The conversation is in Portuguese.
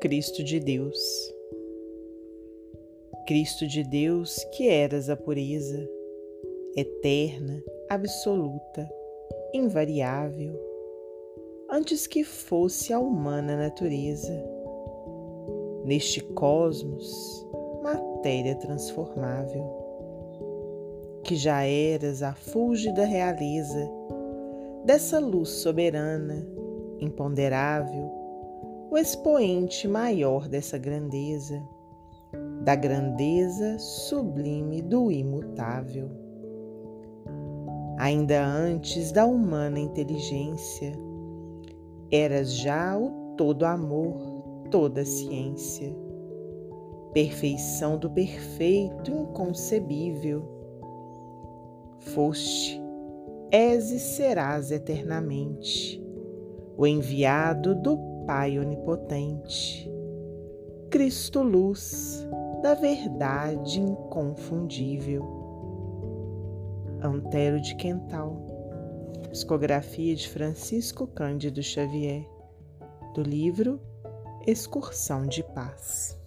Cristo de Deus. Cristo de Deus, que eras a pureza, eterna, absoluta, invariável, antes que fosse a humana natureza. Neste cosmos, matéria transformável, que já eras a fúlgida realeza dessa luz soberana, imponderável, o expoente maior dessa grandeza, da grandeza sublime do imutável. Ainda antes da humana inteligência, eras já o todo amor, toda ciência, perfeição do perfeito inconcebível. Foste, és e serás eternamente o enviado do Pai Onipotente, Cristo Luz da verdade inconfundível. Antero de Quental, psicografia de Francisco Cândido Xavier, do livro Excursão de Paz.